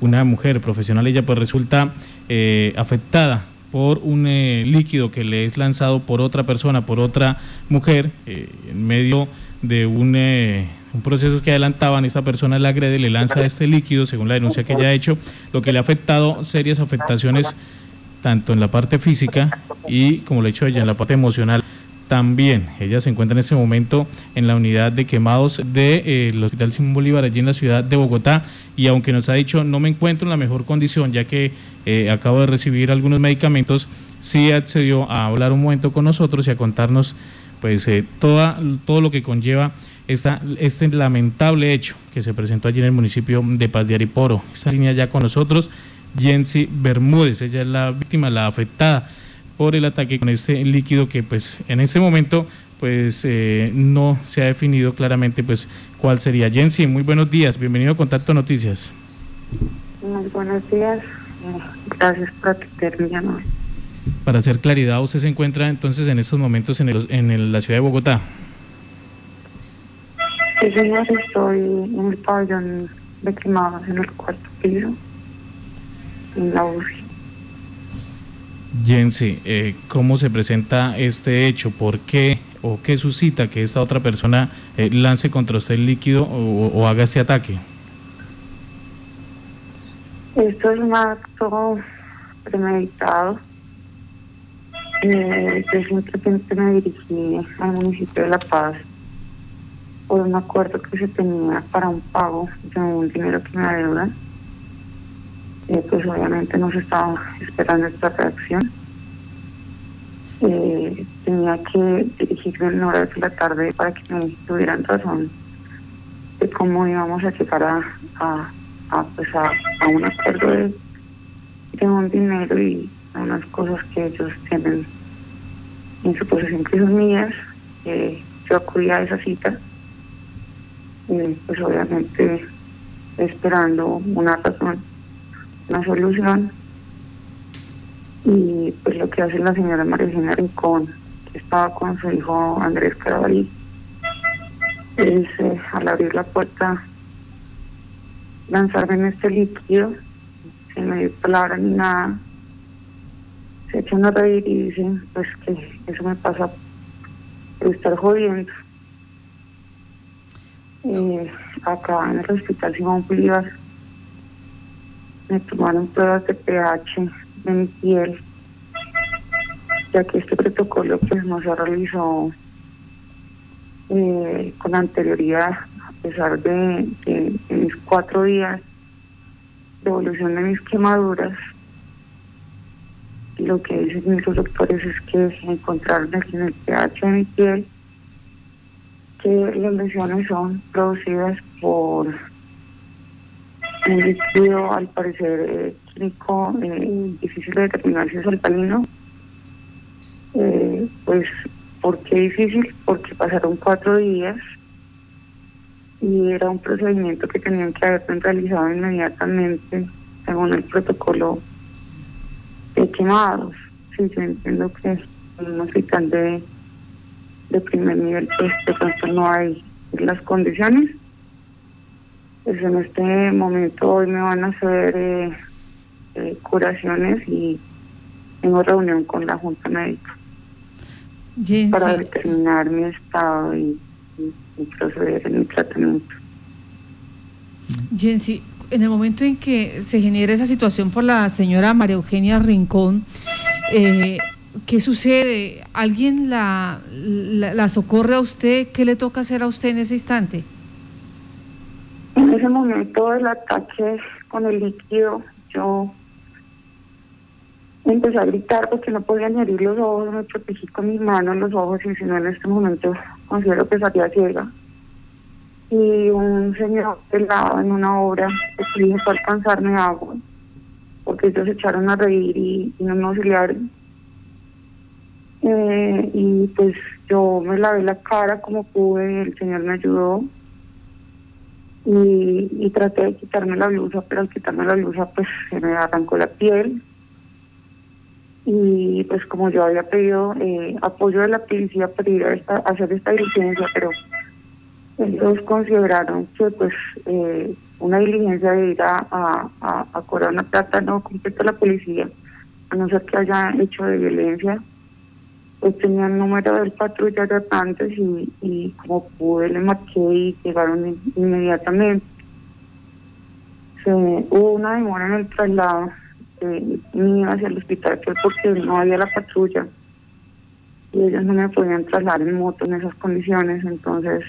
una mujer profesional, ella pues resulta afectada por un líquido que le es lanzado por otra persona, por otra mujer, en medio de un, un, proceso que adelantaban, esa persona le agrede, le lanza este líquido, según la denuncia que ella ha hecho, lo que le ha afectado serias afectaciones tanto en la parte física y, como le he dicho ella, en la parte emocional también. Ella se encuentra en este momento en la unidad de quemados del de, eh, Hospital Simón Bolívar, allí en la ciudad de Bogotá. Y aunque nos ha dicho no me encuentro en la mejor condición, ya que eh, acabo de recibir algunos medicamentos, sí accedió a hablar un momento con nosotros y a contarnos pues eh, toda, todo lo que conlleva esta, este lamentable hecho que se presentó allí en el municipio de Paz de Ariporo. Esta línea ya con nosotros, Jensi Bermúdez, ella es la víctima, la afectada por el ataque con este líquido que pues en ese momento pues eh, no se ha definido claramente pues cuál sería. Jensi, muy buenos días, bienvenido a Contacto Noticias. Muy buenos días, gracias por atenderme. Para hacer claridad, usted se encuentra entonces en estos momentos en, el, en la ciudad de Bogotá. Sí, señor, estoy en el pabellón de quemados en el cuarto piso, en la UCI. Jensi, eh, ¿cómo se presenta este hecho? ¿Por qué o qué suscita que esta otra persona eh, lance contra usted el líquido o, haga este ataque? Esto es un acto premeditado. Eh, yo simplemente me dirigí al municipio de La Paz por un acuerdo que se tenía para un pago de un dinero que me adeudan eh, pues obviamente no se estaba esperando esta reacción. Eh, tenía que dirigirme en horas de la tarde para que me tuvieran razón de cómo íbamos a llegar a, a, pues a, un acuerdo de, un dinero y unas cosas que ellos tienen en su posesión que son mías. Eh, yo acudí a esa cita, pues obviamente esperando una razón una solución. Y pues lo que hace la señora María Rincón, que estaba con su hijo Andrés Carabalí, es eh, al abrir la puerta lanzarme en este líquido, sin medir palabra ni nada. Se echan a reír y dicen pues que eso me pasa por estar jodiendo. Eh, acá en el hospital Simón Bolívar me tomaron pruebas de pH de mi piel, ya que este protocolo pues no se realizó eh, con anterioridad, a pesar de, mis cuatro días de evolución de mis quemaduras. Lo que dicen mis doctores es que encontraron en el pH de mi piel que las lesiones son producidas por un líquido al parecer químico eh, difícil de determinar si es alcalino. Eh, pues, ¿por qué difícil? Porque pasaron cuatro días y era un procedimiento que tenían que haber realizado inmediatamente según el protocolo de quemados. Sí, yo entiendo que en un hospital de, de primer nivel, pues de pronto no hay las condiciones pues en este momento hoy me van a hacer eh, eh, curaciones y tengo reunión con la Junta Médica para determinar mi estado y, proceder en mi tratamiento. Jensi, en el momento en que se genera esa situación por la señora María Eugenia Rincón, eh, ¿qué sucede? ¿Alguien la, la socorre a usted? ¿Qué le toca hacer a usted en ese instante? En ese momento del ataque con el líquido, yo empecé a gritar porque no podía ni abrir los ojos, me protegí con mis manos los ojos y si no en este momento considero que salía ciega. Y un señor del lado en una obra le para alcanzarme agua porque ellos se echaron a reír y, no me auxiliaron. Eh, y pues yo me lavé la cara como pude, el señor me ayudó y, traté de quitarme la blusa, pero al quitarme la blusa pues se me arrancó la piel. Y pues como yo había pedido eh, apoyo de la policía para ir a, hacer esta diligencia, pero ellos consideraron que pues eh, una diligencia de ir a, a, a, cobrar una plata, no completa la policía, a no ser que haya hecho de violencia, pues tenía el número del patrulla de antes y, y como pude le marqué y llegaron inmediatamente. Se, hubo una demora en el traslado eh, mío hacia el hospital porque no había la patrulla y ellos no me podían trasladar en moto en esas condiciones, entonces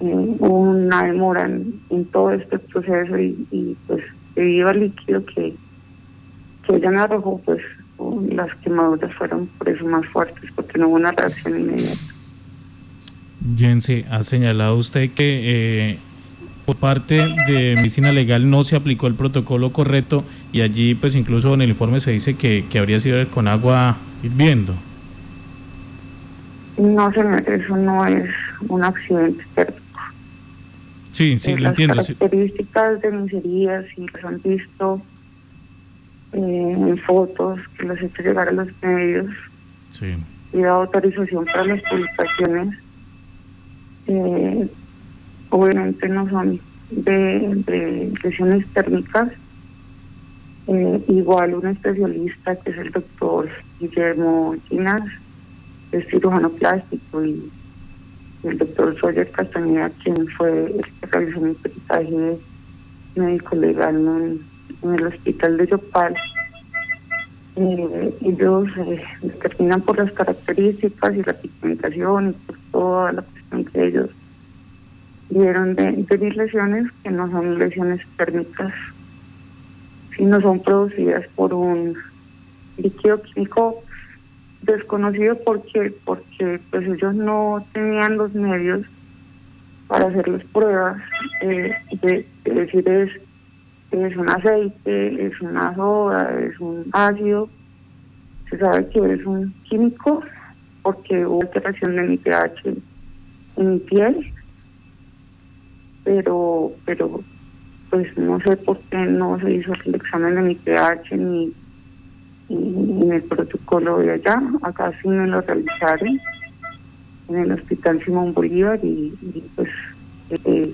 eh, hubo una demora en, todo este proceso y, pues debido al líquido que, que ella me arrojó, pues las quemaduras fueron por eso más fuertes, porque no hubo una reacción inmediata. Jensi, ha señalado usted que eh, por parte de medicina legal no se aplicó el protocolo correcto y allí pues incluso en el informe se dice que, que habría sido con agua hirviendo. No, señor, eso no es un accidente térmico. Sí, sí, lo entiendo. Las características de miserías, si las han visto eh, en fotos que las he hecho llegar a los medios sí. y dado autorización para las publicaciones, eh, obviamente no son de, lesiones térmicas. Eh, igual un especialista que es el doctor Guillermo Chinas, es cirujano plástico y el doctor Soyer Castañeda, quien fue el que realizó mi peritaje médico legal en, el hospital de Yopal. Eh, ellos eh, determinan por las características y la pigmentación y por toda la cuestión que ellos vieron de, de mis lesiones, que no son lesiones térmicas, sino son producidas por un líquido químico desconocido porque porque pues ellos no tenían los medios para hacer las pruebas eh, de, decir es es un aceite es una soda es un ácido se sabe que es un químico porque hubo alteración de mi pH en mi piel pero pero pues no sé por qué no se hizo el examen de mi pH ni en el protocolo de allá. Acá sí me lo realizaron en el Hospital Simón Bolívar y, pues eh,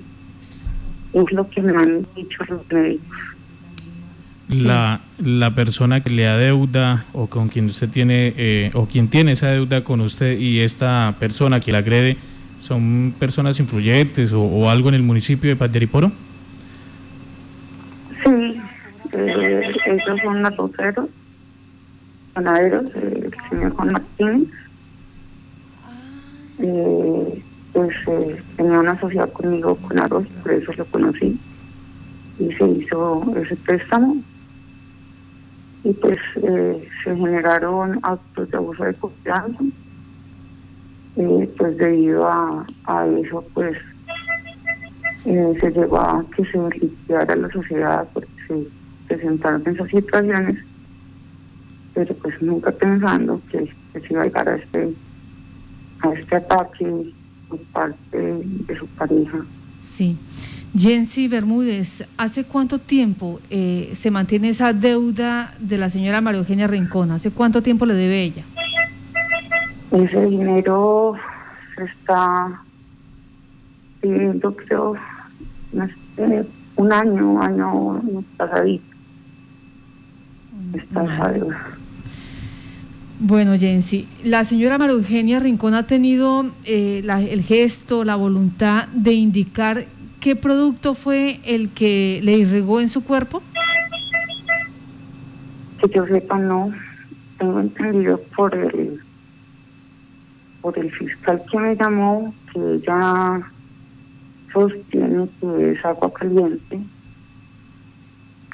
es lo que me han dicho los médicos. La, la persona que le da deuda o con quien usted tiene eh, o quien tiene esa deuda con usted y esta persona que la agrede son personas influyentes o, algo en el municipio de Pateriporo? Sí, eh, ellos son arroceros ganaderos, el señor Juan Martínez. Eh, pues eh, tenía una sociedad conmigo con arroz, por eso lo conocí. Y se hizo ese préstamo. Y pues eh, se generaron actos de abuso de confianza. pues debido a, a eso, pues se llevó a que se liquidara la sociedad porque se presentaron esas situaciones pero pues nunca pensando que, se iba a llegar a este, a este ataque por parte de su pareja. Sí. Jensi Bermúdez, ¿hace cuánto tiempo eh, se mantiene esa deuda de la señora María Eugenia Rincón? ¿Hace cuánto tiempo le debe ella? Ese dinero se está pidiendo, creo, un año, año pasadito. Está esa deuda. Bueno, Jensi, la señora María Eugenia Rincón ha tenido eh, el gesto, la voluntad de indicar qué producto fue el que le irrigó en su cuerpo. Que yo sepa, no. Tengo entendido por el, por el fiscal que me llamó que ella sostiene que es agua caliente,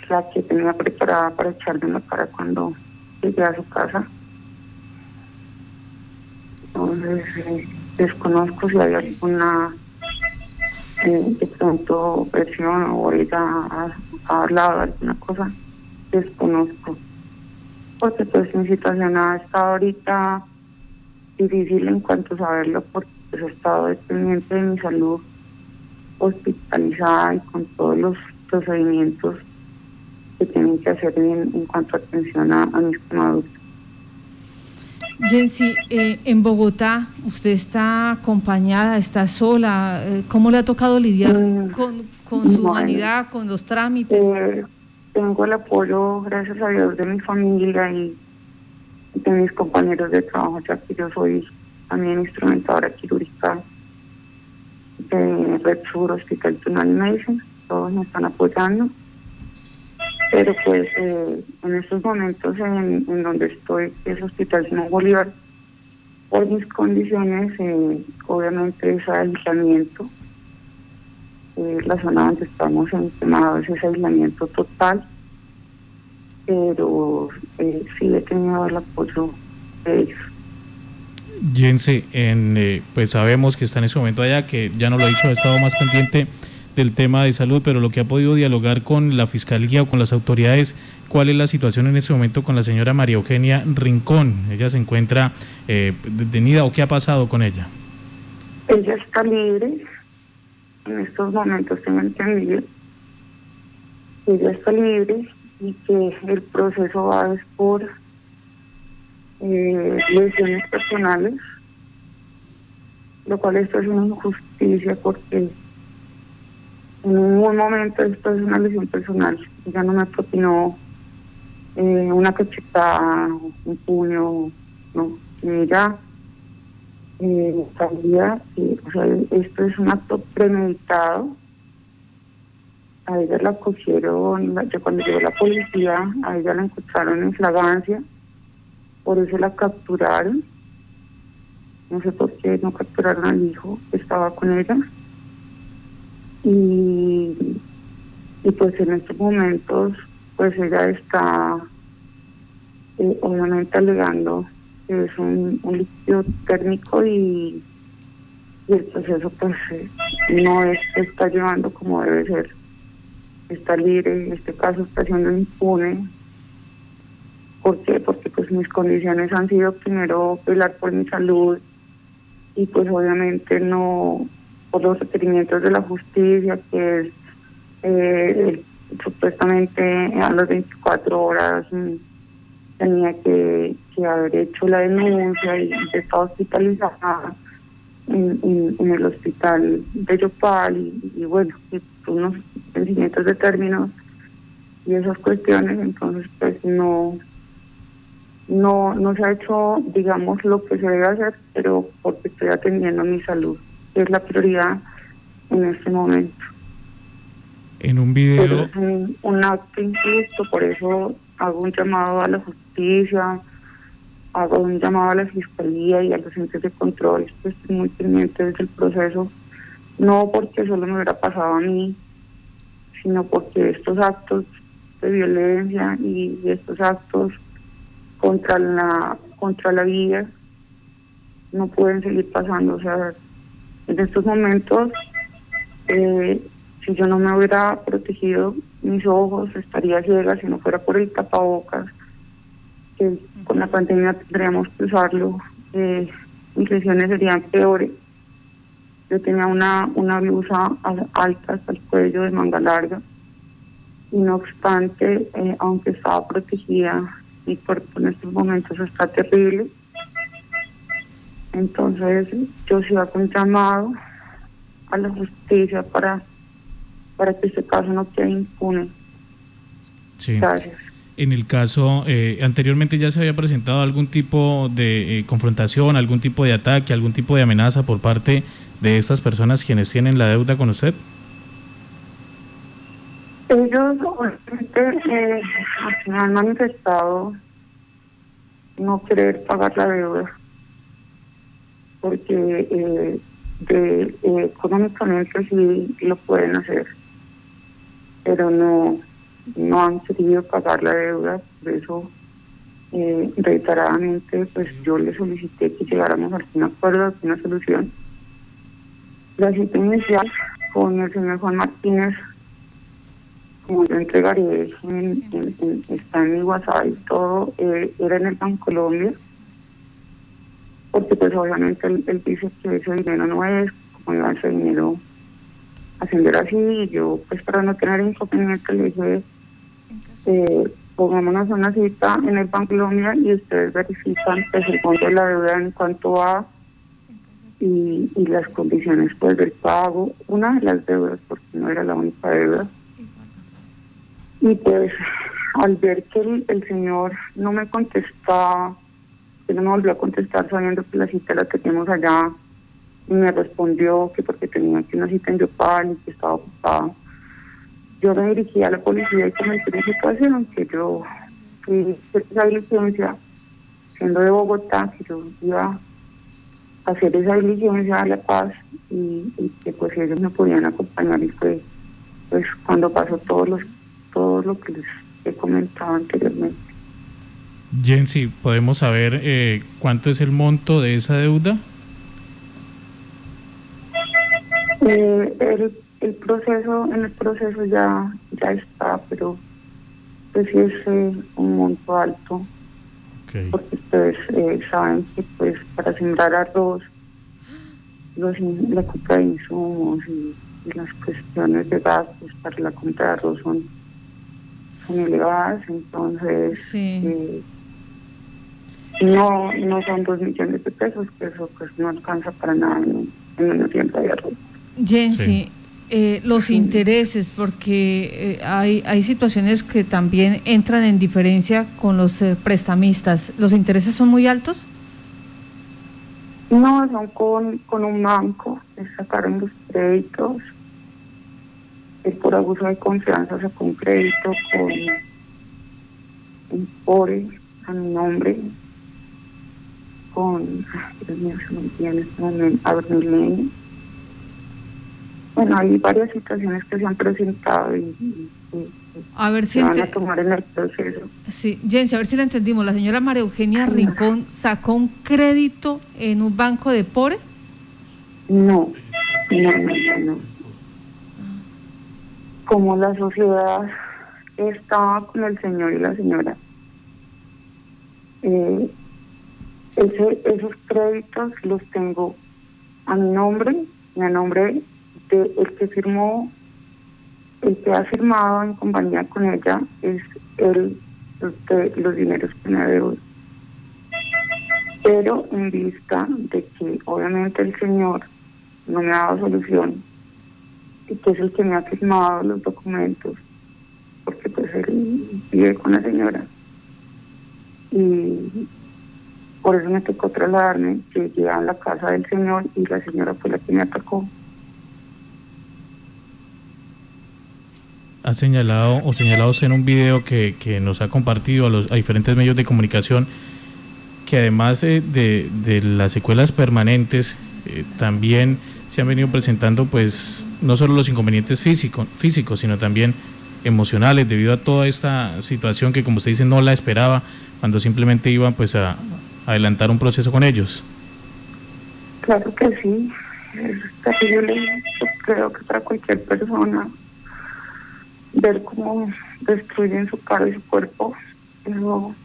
la que tenía preparada para la cara cuando llegué a su casa. Entonces, desconozco si hay alguna eh, versión o ella ha, hablado alguna cosa. Desconozco. Porque pues mi situación ha estado ahorita difícil en cuanto a saberlo porque pues, he estado dependiente de mi salud hospitalizada y con todos los procedimientos que tienen que hacer en, cuanto a atención a, mis quemaduras. Jensi, eh, en Bogotá, ¿usted está acompañada, está sola? Eh, ¿Cómo le ha tocado lidiar mm, con, su humanidad, con los trámites? Eh, tengo el apoyo, gracias a Dios, de mi familia y de mis compañeros de trabajo, ya que yo soy también instrumentadora quirúrgica de Red Sur Hospital Tunal Medicine. Todos me están apoyando pero pues eh, en estos momentos en, donde estoy, es Hospital Simón Bolívar, por mis condiciones, eh, obviamente es aislamiento. Eh, la zona donde estamos en es aislamiento total, pero sí he tenido el apoyo de ellos. Jense, en, pues sabemos que está en ese momento allá, que ya no lo ha dicho, ha estado más pendiente del tema de salud, pero lo que ha podido dialogar con la Fiscalía o con las autoridades, ¿cuál es la situación en este momento con la señora María Eugenia Rincón? ¿Ella se encuentra eh, detenida o qué ha pasado con ella? Ella está libre, en estos momentos tengo entendido. Ella está libre y que el proceso va por eh, lesiones personales, lo cual esto es una injusticia porque en ningún momento esto es una lesión personal. Ella no me propinó eh, una cachetada, un puño, no. Ella eh, sabía o sea, esto es un acto premeditado. A ella la cogieron, cuando llegó la policía, a ella la encontraron en flagancia, por eso la capturaron. No sé por qué no capturaron al hijo que estaba con ella y, y pues en estos momentos pues ella está eh, obviamente alegando que es un, líquido térmico y, y, el proceso pues eh, no es, está llevando como debe ser está libre en este caso está siendo impune ¿por qué? porque pues mis condiciones han sido primero velar por mi salud y pues obviamente no por los requerimientos de la justicia, que es eh, supuestamente a las 24 horas mm, tenía que, haber hecho la denuncia y estaba hospitalizada en, el hospital de Yopal y, bueno, unos vencimientos de términos y esas cuestiones, entonces pues no no no se ha hecho digamos lo que se debe hacer, pero porque estoy atendiendo mi salud es la prioridad en este momento. En un video... es un, acto injusto, por eso hago un llamado a la justicia, hago un llamado a la fiscalía y a los entes de control, pues, estoy muy pendiente del proceso, no porque solo me hubiera pasado a mí, sino porque estos actos de violencia y estos actos contra la contra la vida no pueden seguir pasando, o sea, en estos momentos, eh, si yo no me hubiera protegido mis ojos, estaría ciega si no fuera por el tapabocas, que con la pandemia tendríamos que usarlo, eh, mis lesiones serían peores. Yo tenía una, una blusa alta hasta el cuello de manga larga y no obstante, eh, aunque estaba protegida, mi cuerpo en estos momentos está terrible entonces yo sí hago un llamado a la justicia para, para que este caso no quede impune. Sí. Gracias. En el caso, eh, anteriormente ya se había presentado algún tipo de eh, confrontación, algún tipo de ataque, algún tipo de amenaza por parte de estas personas quienes tienen la deuda con usted. Ellos obviamente eh, han manifestado no querer pagar la deuda porque eh, de, eh, económicamente sí lo pueden hacer, pero no, no han querido pagar la deuda, por eso eh, reiteradamente pues yo le solicité que llegáramos a algún acuerdo, a una solución. La cita inicial con el señor Juan Martínez, como yo entregaré, en, está en mi WhatsApp y todo, eh, era en el Banco Colombia porque pues obviamente él, dice que ese dinero no es, como iba ese dinero ascender así, y yo pues para no tener inconveniente le dije, eh, pongámonos una cita en el Banco Colombia y ustedes verifican pues, el monto de la deuda en cuanto va y, y las condiciones pues del pago, una de las deudas, porque no era la única deuda. Y pues al ver que el, el señor no me contestaba, no me volvió a contestar sabiendo que la cita la teníamos allá, y me respondió que porque tenía que una cita en Yopal y que estaba ocupado. Yo me dirigí a la policía y comenté la situación, que yo esa diligencia, siendo de Bogotá, que yo iba a hacer esa diligencia a La Paz y, y que pues ellos me podían acompañar y fue pues cuando pasó todos los todo lo que les he comentado anteriormente. Jensi, ¿podemos saber eh, cuánto es el monto de esa deuda? Eh, el, el proceso, en el proceso ya, ya está, pero pues sí es eh, un monto alto, Okay. porque ustedes eh, saben que pues para sembrar arroz, los, la compra de insumos y, y las cuestiones de gastos para la compra de arroz son, son elevadas, entonces Sí. No, no son dos millones de pesos, que eso pues no alcanza para nada en, en una tienda de arroz. Jensi, Sí. eh, los intereses, porque eh, hay, hay situaciones que también entran en diferencia con los eh, prestamistas. ¿Los intereses son muy altos? No, son con, con un banco, sacaron los créditos. Él por abuso de confianza sacó un crédito con un PORE a mi nombre, con, Dios mío, se me olvida en este Bueno, hay varias situaciones que se han presentado y, y- y- A ver si se van a tomar en el proceso. sí, Jensi, a ver si la entendimos. La señora María Eugenia Rincón sacó un crédito en un banco de Pore. No, no, no, no, no. Como la sociedad estaba con el señor y la señora, eh, ese, esos créditos los tengo a mi nombre y a nombre de el que firmó, el que ha firmado en compañía con ella es el de los dineros que me debo. Pero en vista de que obviamente el señor no me ha dado solución y que es el que me ha firmado los documentos, porque pues él vive con la señora. Y por eso me tocó trasladarme, llegué a la casa del señor y la señora fue la que me atacó. Ha señalado o señalado usted en un video que, que nos ha compartido a los a diferentes medios de comunicación que además de, de las secuelas permanentes eh, también se han venido presentando pues no solo los inconvenientes físico, físicos sino también emocionales debido a toda esta situación que como usted dice no la esperaba cuando simplemente iba pues a adelantar un proceso con ellos. Claro que sí, es terrible. Yo creo que para cualquier persona ver cómo destruyen su cara y su cuerpo, eso,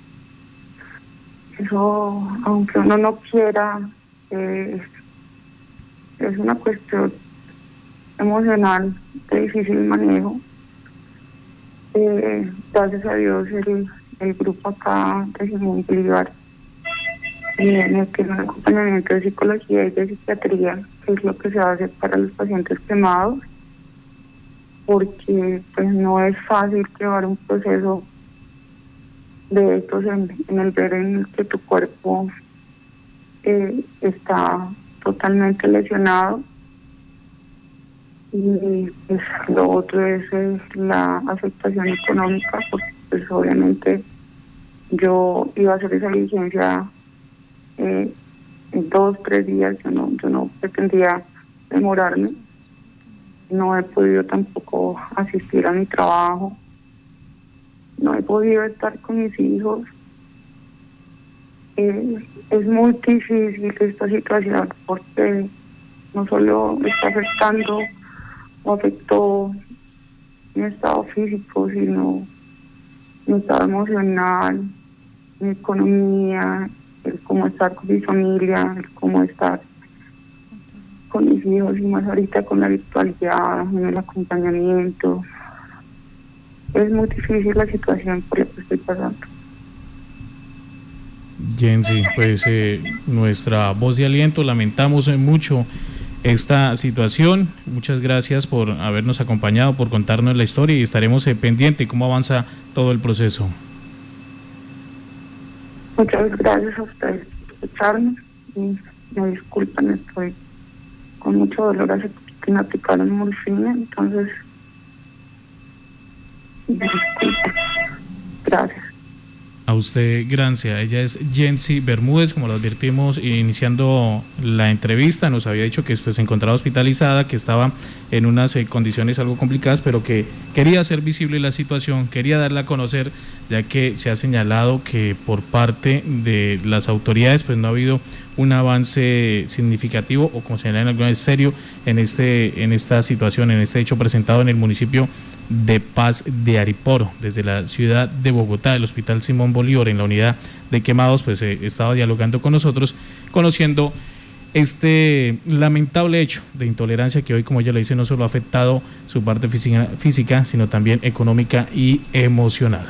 eso aunque uno no quiera, es una cuestión emocional de difícil manejo. Eh, gracias a Dios el, grupo acá de Simón Bolívar eh, en el que es un acompañamiento de psicología y de psiquiatría, que es lo que se hace para los pacientes quemados, porque pues no es fácil llevar un proceso de estos en, el ver en el que tu cuerpo eh, está totalmente lesionado. Y pues, lo otro es eh, la afectación económica porque pues obviamente yo iba a hacer esa diligencia eh, dos, tres días, yo no, yo no pretendía demorarme. No he podido tampoco asistir a mi trabajo. No he podido estar con mis hijos. Eh, es muy difícil esta situación porque no solo está afectando o afectó mi estado físico, sino mi estado emocional, mi economía, el cómo estar con mi familia, el cómo estar con mis hijos y más ahorita con la virtualidad, en el acompañamiento. es muy difícil la situación por la que estoy pasando. Jensi, pues eh, nuestra voz de aliento, lamentamos mucho esta situación. Muchas gracias por habernos acompañado, por contarnos la historia y estaremos eh, pendientes cómo avanza todo el proceso. Muchas gracias a ustedes por escucharnos y me disculpan, estoy con mucho dolor hace que me aplicaron morfina, entonces me disculpan. Gracias. A usted, gracias. Ella es Jensi Bermúdez, como lo advertimos iniciando la entrevista. Nos había dicho que después se encontraba hospitalizada, que estaba en unas eh, condiciones algo complicadas, pero que quería hacer visible la situación, quería darla a conocer, ya que se ha señalado que por parte de las autoridades pues no ha habido un avance significativo o como señalan alguna vez serio en este en esta situación, en este hecho presentado en el municipio de Paz de Ariporo, desde la ciudad de Bogotá, el Hospital Simón Bolívar, en la unidad de quemados, pues eh, estaba dialogando con nosotros, conociendo este lamentable hecho de intolerancia que hoy, como ella le dice, no solo ha afectado su parte física sino también económica y emocional.